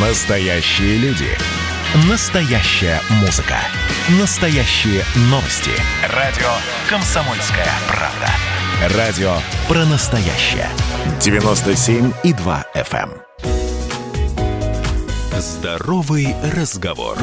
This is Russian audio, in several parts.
Настоящие люди. Настоящая музыка. Настоящие новости. Радио «Комсомольская правда». Радио про настоящее. 97,2 FM. эм. Здоровый разговор.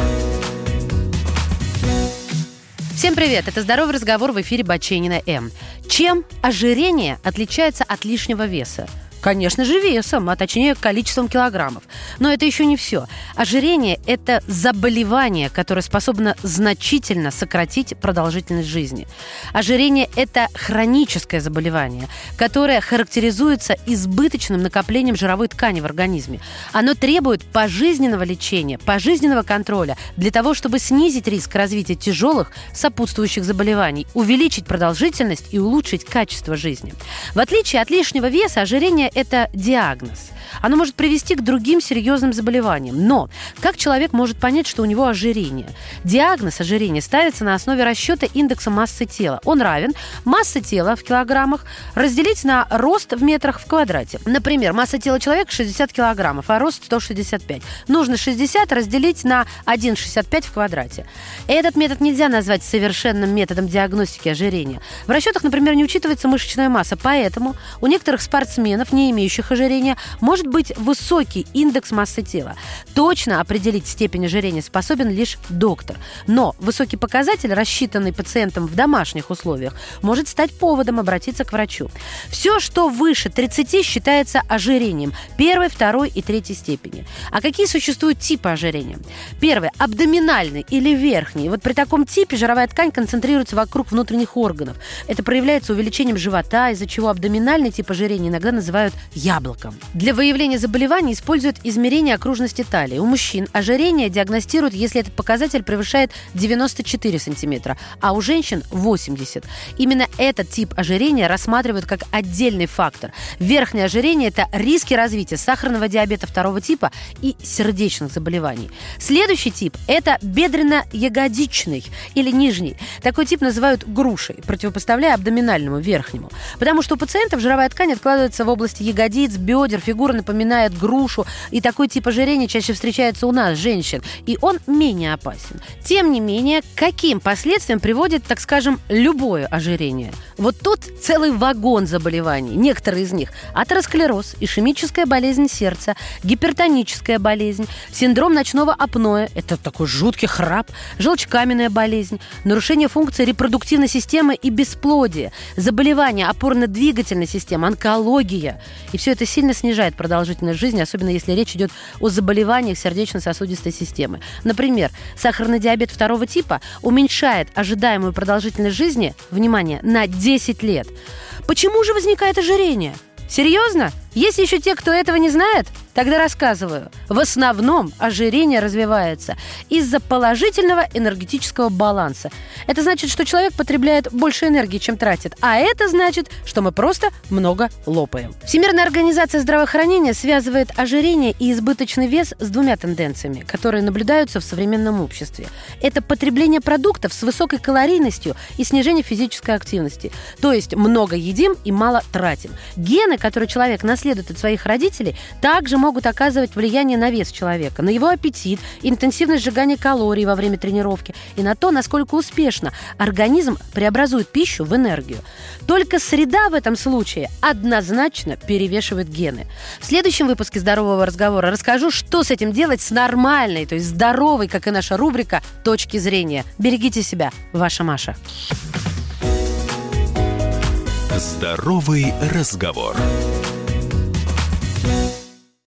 Всем привет! Это «Здоровый разговор» в эфире Баченина М. Чем ожирение отличается от лишнего веса? Конечно же, весом, а точнее количеством килограммов. Но это еще не все. Ожирение – это заболевание, которое способно значительно сократить продолжительность жизни. Ожирение – это хроническое заболевание, которое характеризуется избыточным накоплением жировой ткани в организме. Оно требует пожизненного лечения, пожизненного контроля для того, чтобы снизить риск развития тяжелых сопутствующих заболеваний, увеличить продолжительность и улучшить качество жизни. В отличие от лишнего веса, ожирение – это диагноз. Оно может привести к другим серьезным заболеваниям. Но как человек может понять, что у него ожирение? Диагноз ожирения ставится на основе расчета индекса массы тела. Он равен массе тела в килограммах разделить на рост в метрах в квадрате. Например, масса тела человека 60 килограммов, а рост 165. Нужно 60 разделить на 1,65 в квадрате. Этот метод нельзя назвать совершенным методом диагностики ожирения. В расчетах, например, не учитывается мышечная масса, поэтому у некоторых спортсменов, не имеющих ожирения, может быть высокий индекс массы тела. Точно определить степень ожирения способен лишь доктор. Но высокий показатель, рассчитанный пациентом в домашних условиях, может стать поводом обратиться к врачу. Все, что выше 30, считается ожирением первой, второй и третьей степени. А какие существуют типы ожирения? Первый – абдоминальный или верхний. Вот при таком типе жировая ткань концентрируется вокруг внутренних органов. Это проявляется увеличением живота, из-за чего абдоминальный тип ожирения иногда называют яблоком. Для выявления заболеваний используют измерение окружности талии. У мужчин ожирение диагностируют, если этот показатель превышает 94 сантиметра, а у женщин 80. Именно этот тип ожирения рассматривают как отдельный фактор. Верхнее ожирение – это риски развития сахарного диабета второго типа и сердечных заболеваний. Следующий тип – это бедренно-ягодичный или нижний. Такой тип называют грушей, противопоставляя абдоминальному верхнему. Потому что у пациентов жировая ткань откладывается в области ягодиц, бедер, фигура напоминает грушу. И такой тип ожирения чаще встречается у нас, женщин. И он менее опасен. Тем не менее, каким последствиям приводит, так скажем, любое ожирение? Вот тут целый вагон заболеваний. Некоторые из них – атеросклероз, ишемическая болезнь сердца, гипертоническая болезнь, синдром ночного апноэ – это такой жуткий храп, желчекаменная болезнь, нарушение функции репродуктивной системы и бесплодие, заболевания опорно-двигательной системы, онкология. И все это сильно снижает продолжительность жизни, особенно если речь идет о заболеваниях сердечно-сосудистой системы. Например, сахарный диабет второго типа уменьшает ожидаемую продолжительность жизни, внимание, на 10 лет. Почему же возникает ожирение? Серьезно? Есть еще те, кто этого не знает? Тогда рассказываю. В основном ожирение развивается из-за положительного энергетического баланса. Это значит, что человек потребляет больше энергии, чем тратит. А это значит, что мы просто много лопаем. Всемирная организация здравоохранения связывает ожирение и избыточный вес с двумя тенденциями, которые наблюдаются в современном обществе. Это потребление продуктов с высокой калорийностью и снижение физической активности. То есть много едим и мало тратим. Гены, которые человек наследует от своих родителей, также могут оказывать влияние на вес человека, на его аппетит, интенсивность сжигания калорий во время тренировки и на то, насколько успешно организм преобразует пищу в энергию. Только среда в этом случае однозначно перевешивает гены. В следующем выпуске «Здорового разговора» расскажу, что с этим делать с нормальной, то есть здоровой, как и наша рубрика, точки зрения. Берегите себя. Ваша Маша. Здоровый разговор.